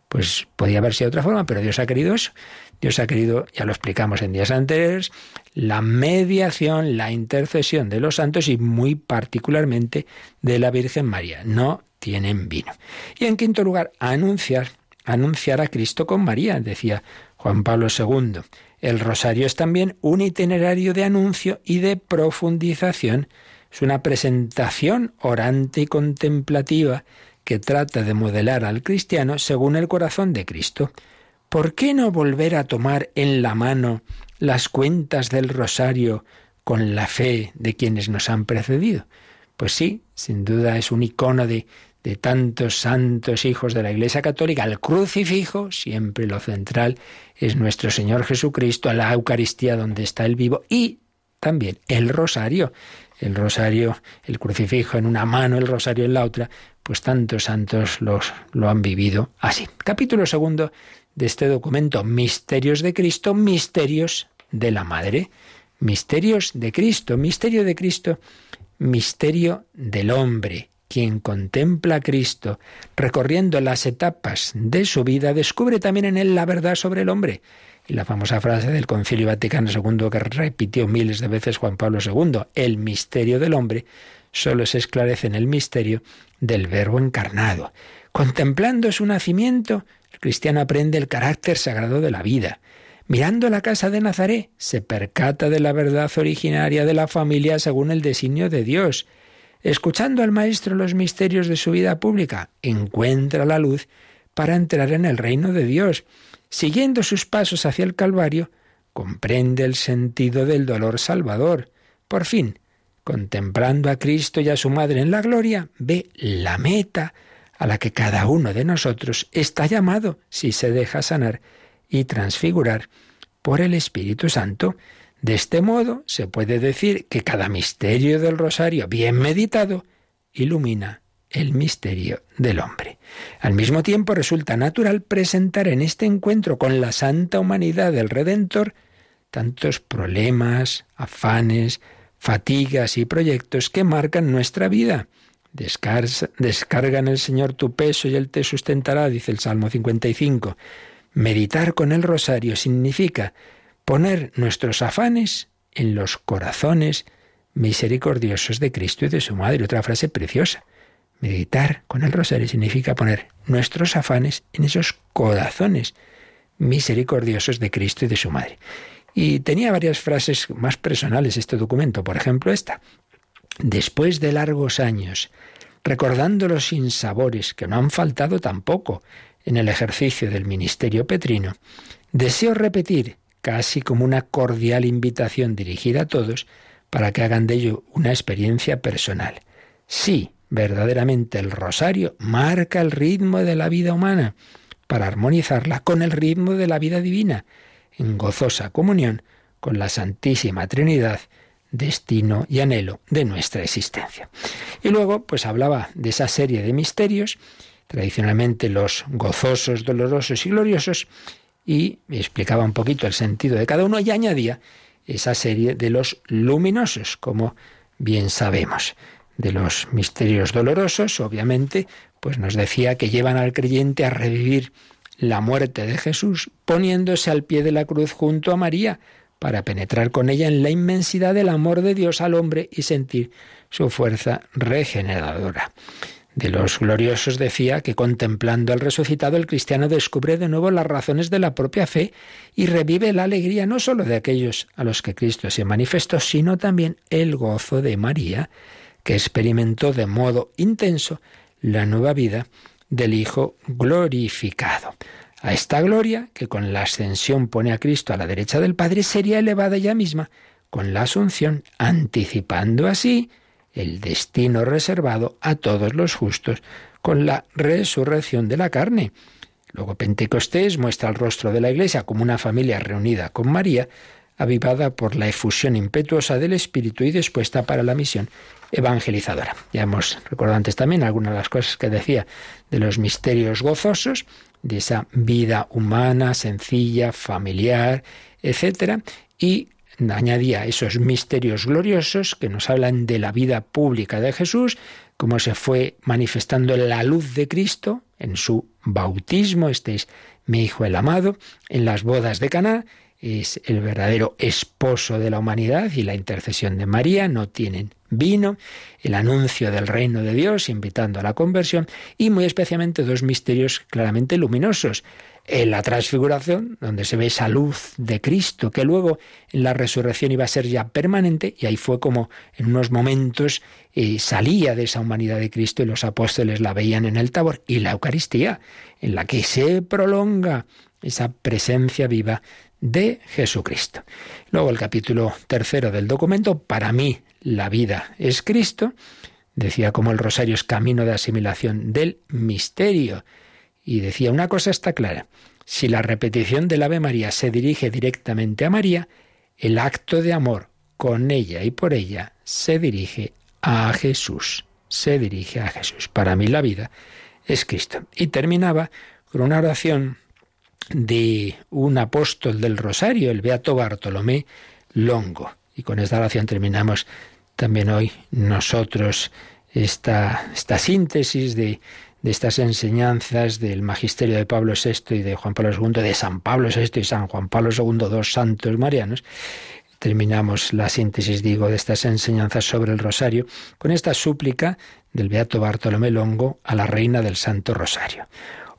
pues podía haber sido de otra forma, pero Dios ha querido eso. Dios ha querido, ya lo explicamos en días anteriores, la mediación, la intercesión de los santos y muy particularmente de la Virgen María. No tienen vino. Y en quinto lugar, anunciar anunciar a Cristo con María, decía Juan Pablo II. El rosario es también un itinerario de anuncio y de profundización. Es una presentación orante y contemplativa que trata de modelar al cristiano según el corazón de Cristo. ¿Por qué no volver a tomar en la mano las cuentas del rosario con la fe de quienes nos han precedido? Pues sí, sin duda es un icono de, de tantos santos hijos de la Iglesia Católica, al crucifijo, siempre lo central es nuestro Señor Jesucristo, a la Eucaristía donde está el vivo y también el rosario. El rosario, el crucifijo en una mano, el rosario en la otra, pues tantos santos los, lo han vivido así. Capítulo segundo de este documento, Misterios de Cristo, Misterios de la Madre. Misterios de Cristo, misterio de Cristo, misterio del hombre quien contempla a Cristo, recorriendo las etapas de su vida, descubre también en él la verdad sobre el hombre. Y la famosa frase del Concilio Vaticano II que repitió miles de veces Juan Pablo II, el misterio del hombre solo se esclarece en el misterio del Verbo encarnado. Contemplando su nacimiento, el cristiano aprende el carácter sagrado de la vida. Mirando la casa de Nazaret, se percata de la verdad originaria de la familia según el designio de Dios Escuchando al Maestro los misterios de su vida pública, encuentra la luz para entrar en el reino de Dios. Siguiendo sus pasos hacia el Calvario, comprende el sentido del dolor salvador. Por fin, contemplando a Cristo y a su Madre en la gloria, ve la meta a la que cada uno de nosotros está llamado si se deja sanar y transfigurar por el Espíritu Santo. De este modo se puede decir que cada misterio del rosario bien meditado ilumina el misterio del hombre. Al mismo tiempo resulta natural presentar en este encuentro con la santa humanidad del Redentor tantos problemas, afanes, fatigas y proyectos que marcan nuestra vida. Descarga en el Señor tu peso y Él te sustentará, dice el Salmo 55. Meditar con el rosario significa poner nuestros afanes en los corazones misericordiosos de Cristo y de su Madre. Otra frase preciosa. Meditar con el rosario significa poner nuestros afanes en esos corazones misericordiosos de Cristo y de su Madre. Y tenía varias frases más personales este documento, por ejemplo esta. Después de largos años, recordando los sinsabores que no han faltado tampoco en el ejercicio del ministerio petrino, deseo repetir casi como una cordial invitación dirigida a todos para que hagan de ello una experiencia personal. Sí, verdaderamente el rosario marca el ritmo de la vida humana para armonizarla con el ritmo de la vida divina, en gozosa comunión con la Santísima Trinidad, destino y anhelo de nuestra existencia. Y luego, pues hablaba de esa serie de misterios, tradicionalmente los gozosos, dolorosos y gloriosos, y explicaba un poquito el sentido de cada uno y añadía esa serie de los luminosos, como bien sabemos. De los misterios dolorosos, obviamente, pues nos decía que llevan al creyente a revivir la muerte de Jesús, poniéndose al pie de la cruz junto a María, para penetrar con ella en la inmensidad del amor de Dios al hombre y sentir su fuerza regeneradora. De los gloriosos decía que contemplando al resucitado el cristiano descubre de nuevo las razones de la propia fe y revive la alegría no sólo de aquellos a los que Cristo se manifestó, sino también el gozo de María, que experimentó de modo intenso la nueva vida del Hijo glorificado. A esta gloria, que con la ascensión pone a Cristo a la derecha del Padre, sería elevada ella misma con la asunción, anticipando así el destino reservado a todos los justos con la resurrección de la carne. Luego Pentecostés muestra el rostro de la Iglesia como una familia reunida con María, avivada por la efusión impetuosa del Espíritu y dispuesta para la misión evangelizadora. Ya hemos recordado antes también algunas de las cosas que decía de los misterios gozosos, de esa vida humana, sencilla, familiar, etc. Y añadía esos misterios gloriosos que nos hablan de la vida pública de Jesús, cómo se fue manifestando la luz de Cristo en su bautismo, este es mi hijo el amado, en las bodas de Caná, es el verdadero esposo de la humanidad y la intercesión de María, no tienen vino, el anuncio del reino de Dios, invitando a la conversión, y muy especialmente dos misterios claramente luminosos. En la transfiguración, donde se ve esa luz de Cristo, que luego en la resurrección iba a ser ya permanente, y ahí fue como en unos momentos eh, salía de esa humanidad de Cristo y los apóstoles la veían en el tabor, y la Eucaristía, en la que se prolonga esa presencia viva de Jesucristo. Luego el capítulo tercero del documento, para mí la vida es Cristo, decía como el rosario es camino de asimilación del misterio. Y decía, una cosa está clara, si la repetición del Ave María se dirige directamente a María, el acto de amor con ella y por ella se dirige a Jesús, se dirige a Jesús. Para mí la vida es Cristo. Y terminaba con una oración de un apóstol del Rosario, el Beato Bartolomé Longo. Y con esta oración terminamos también hoy nosotros esta, esta síntesis de, de estas enseñanzas del magisterio de Pablo VI y de Juan Pablo II, de San Pablo VI y San Juan Pablo II, dos santos marianos, terminamos la síntesis, digo, de estas enseñanzas sobre el rosario con esta súplica del Beato Bartolomé Longo a la Reina del Santo Rosario.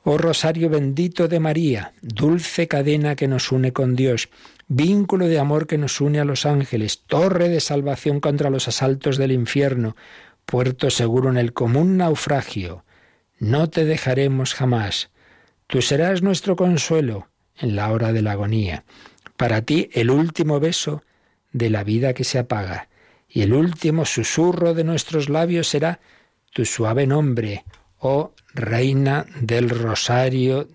Oh Rosario bendito de María, dulce cadena que nos une con Dios, vínculo de amor que nos une a los ángeles, torre de salvación contra los asaltos del infierno, puerto seguro en el común naufragio. No te dejaremos jamás. Tú serás nuestro consuelo en la hora de la agonía. Para ti el último beso de la vida que se apaga, y el último susurro de nuestros labios será tu suave nombre, oh Reina del Rosario,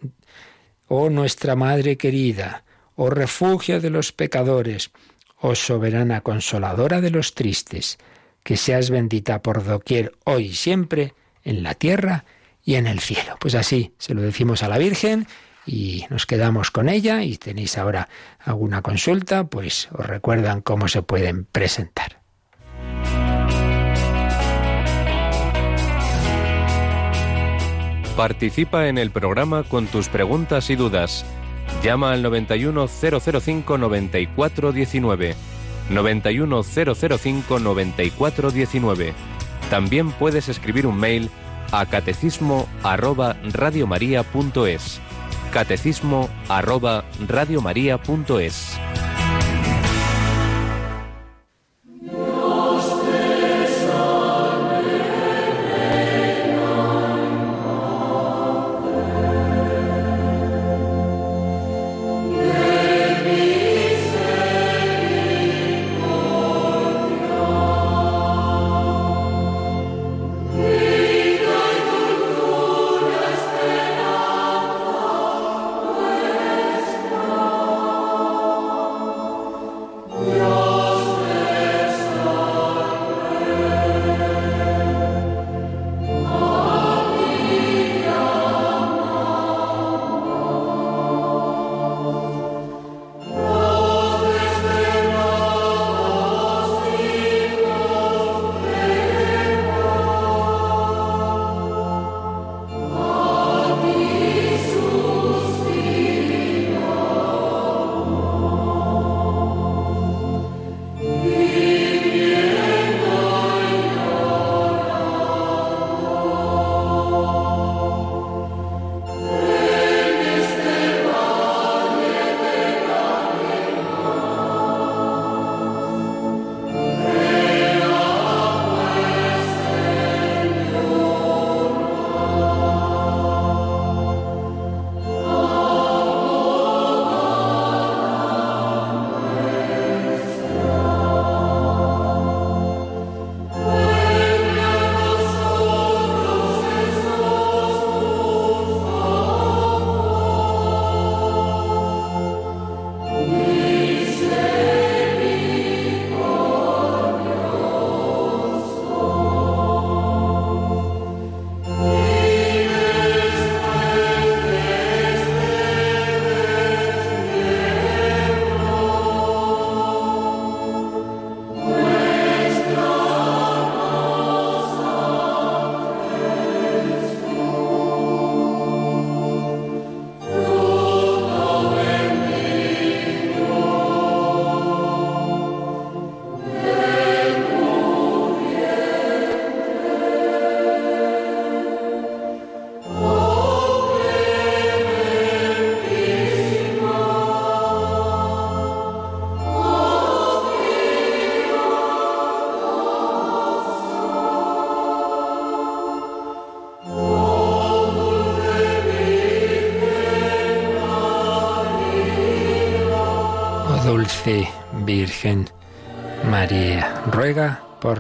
oh nuestra Madre querida, oh refugio de los pecadores, oh soberana consoladora de los tristes, que seas bendita por doquier hoy y siempre, en la tierra y en el cielo. Pues así se lo decimos a la Virgen y nos quedamos con ella y tenéis ahora alguna consulta, pues os recuerdan cómo se pueden presentar. Participa en el programa con tus preguntas y dudas. Llama al 91005 9419. 91005 9419. También puedes escribir un mail a catecismo arroba radiomaria.es. Catecismo arroba radiomaria.es.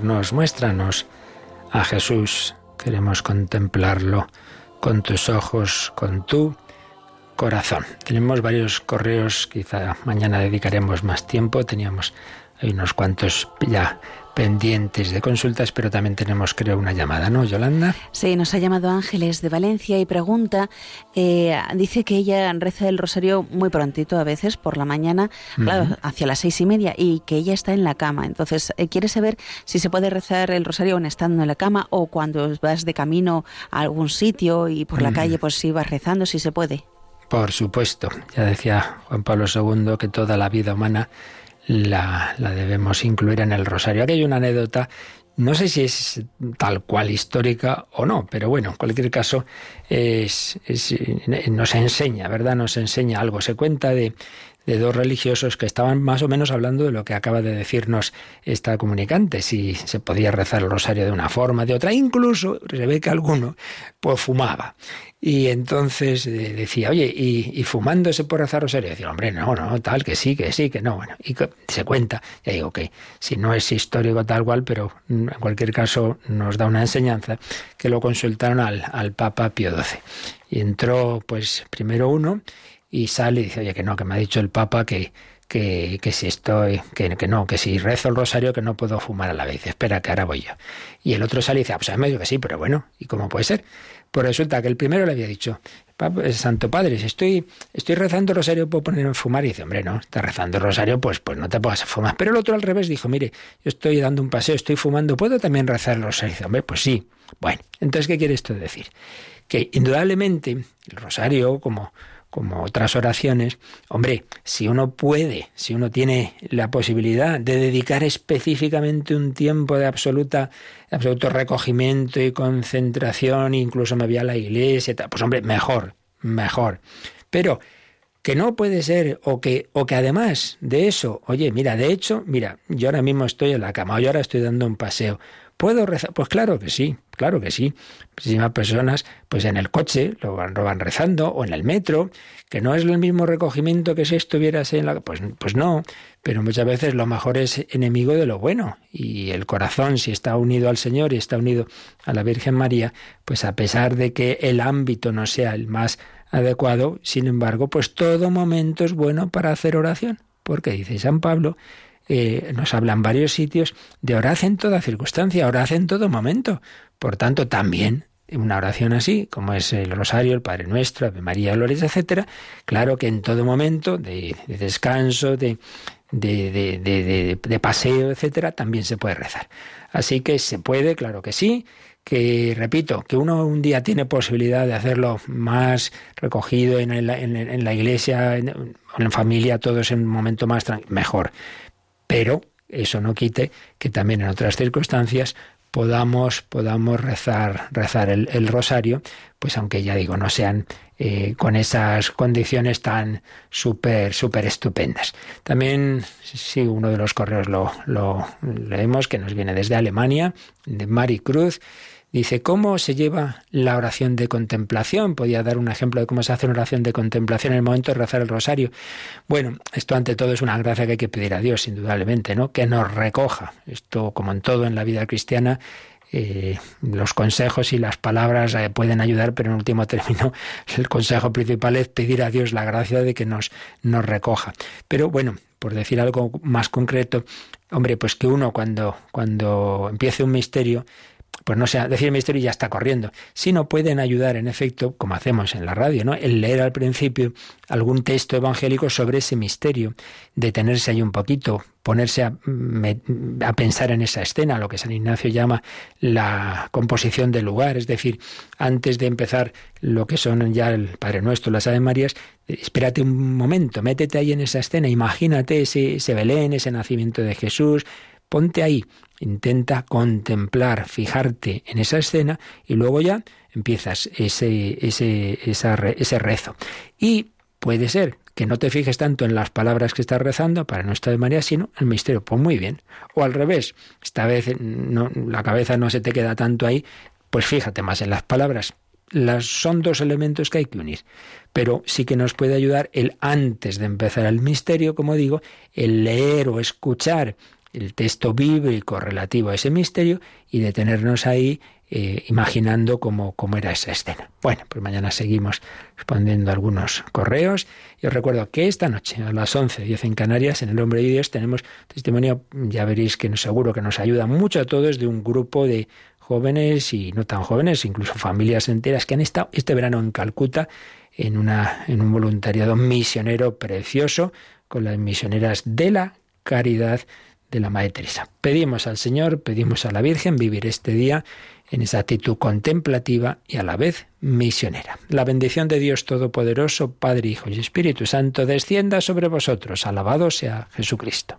nos, muéstranos a Jesús. Queremos contemplarlo con tus ojos, con tu corazón. Tenemos varios correos, quizá mañana dedicaremos más tiempo. Teníamos hay unos cuantos ya pendientes de consultas, pero también tenemos, creo, una llamada, ¿no, Yolanda? Sí, nos ha llamado Ángeles de Valencia y pregunta, eh, dice que ella reza el rosario muy prontito a veces, por la mañana, claro, hacia las seis y media, y que ella está en la cama. Entonces, eh, quiere saber si se puede rezar el rosario aún estando en la cama o cuando vas de camino a algún sitio y por la calle, pues si vas rezando, si se puede. Por supuesto, ya decía Juan Pablo II que toda la vida humana la, la debemos incluir en el rosario. Aquí hay una anécdota no sé si es tal cual histórica o no, pero bueno, en cualquier caso es, nos enseña, ¿verdad? Nos enseña algo. Se cuenta de, de dos religiosos que estaban más o menos hablando de lo que acaba de decirnos esta comunicante, si se podía rezar el rosario de una forma, de otra. Incluso se ve que alguno pues fumaba. Y entonces eh, decía, oye, ¿y, fumando se rezar rosario? Y decía, hombre, no, no, tal, que sí, que sí, que no. Bueno, y se cuenta, ya digo que si no es histórico tal cual, pero en cualquier caso nos da una enseñanza, que lo consultaron al, al Papa Pío XII. Y entró, pues, primero uno y sale y dice, oye, que no, que me ha dicho el Papa que, que, que, si estoy, que, que, no, que si rezo el rosario que no puedo fumar a la vez. Espera, que ahora voy yo. Y el otro sale y dice, ah, pues a mí me dijo que sí, pero bueno, ¿y cómo puede ser? Pues resulta que el primero le había dicho, Santo Padre, si estoy, estoy rezando rosario, ¿puedo ponerme a fumar? Y dice, hombre, no, estás rezando rosario, pues, pues no te puedas fumar. Pero el otro al revés dijo, mire, yo estoy dando un paseo, estoy fumando, ¿puedo también rezar el rosario? Y dice, hombre, pues sí. Bueno, entonces, ¿qué quiere esto decir? Que indudablemente el rosario, como como otras oraciones, hombre, si uno puede, si uno tiene la posibilidad de dedicar específicamente un tiempo de absoluta, absoluto recogimiento y concentración, incluso me voy a la iglesia, pues hombre, mejor, mejor. Pero que no puede ser, o que, o que además de eso, oye, mira, de hecho, mira, yo ahora mismo estoy en la cama, yo ahora estoy dando un paseo, ¿Puedo rezar? Pues claro que sí, claro que sí. Muchísimas personas, pues en el coche lo van, lo van, rezando, o en el metro, que no es el mismo recogimiento que si estuvieras en la... Pues, pues no, pero muchas veces lo mejor es enemigo de lo bueno. Y el corazón, si está unido al Señor y está unido a la Virgen María, pues a pesar de que el ámbito no sea el más adecuado, sin embargo, pues todo momento es bueno para hacer oración. Porque dice San Pablo eh, nos hablan varios sitios de orar en toda circunstancia, orar en todo momento. Por tanto, también una oración así, como es el Rosario, el Padre Nuestro, Ave María, Dolores, etcétera, claro que en todo momento de, descanso, de, de, de, paseo, etcétera, también se puede rezar. Así que se puede, claro que sí, que repito, que uno un día tiene posibilidad de hacerlo más recogido en, en, la iglesia, en, en familia, todos en un momento más mejor. Pero eso no quite que también en otras circunstancias podamos, podamos rezar, rezar el, rosario, pues aunque ya digo, no sean eh, con esas condiciones tan súper, súper estupendas. También, sí, uno de los correos lo, lo leemos, que nos viene desde Alemania, de Mari Cruz, Dice, ¿cómo se lleva la oración de contemplación? Podía dar un ejemplo de cómo se hace una oración de contemplación en el momento de rezar el rosario. Bueno, esto ante todo es una gracia que hay que pedir a Dios, indudablemente, ¿no? Que nos recoja. Esto, como en todo en la vida cristiana, eh, los consejos y las palabras eh, pueden ayudar, pero en último término el consejo principal es pedir a Dios la gracia de que nos, nos recoja. Pero bueno, por decir algo más concreto, hombre, pues que uno cuando, cuando empiece un misterio, pues no sea decir el misterio y ya está corriendo, sino pueden ayudar en efecto, como hacemos en la radio, ¿no? El leer al principio algún texto evangélico sobre ese misterio, detenerse ahí un poquito, ponerse a, a, pensar en esa escena, lo que San Ignacio llama la composición del lugar, es decir, antes de empezar lo que son ya el Padre Nuestro, las Ave Marías, espérate un momento, métete ahí en esa escena, imagínate ese Belén, ese nacimiento de Jesús, ponte ahí Intenta contemplar, fijarte en esa escena y luego ya empiezas ese, ese, ese rezo. Y puede ser que no te fijes tanto en las palabras que estás rezando para no estar de María, sino el misterio. Pues muy bien. O al revés, esta vez la cabeza no se te queda tanto ahí, pues fíjate más en las palabras Las, son dos elementos que hay que unir. Pero sí que nos puede ayudar el antes de empezar el misterio, como digo, el leer o escuchar el texto bíblico relativo a ese misterio y detenernos ahí eh, imaginando cómo, cómo, era esa escena. Bueno, pues mañana seguimos respondiendo algunos correos. Y os recuerdo que esta noche, a las 11.10 en Canarias, en El Hombre de Dios, tenemos testimonio, ya veréis que seguro que nos ayuda mucho a todos, de un grupo de jóvenes y no tan jóvenes, incluso familias enteras que han estado este verano en Calcuta en, una, en un voluntariado misionero precioso con las misioneras de la caridad de la Madre Teresa. Pedimos al Señor, pedimos a la Virgen vivir este día en esa actitud contemplativa y a la vez misionera. La bendición de Dios Todopoderoso, Padre, Hijo y Espíritu Santo, descienda sobre vosotros. Alabado sea Jesucristo.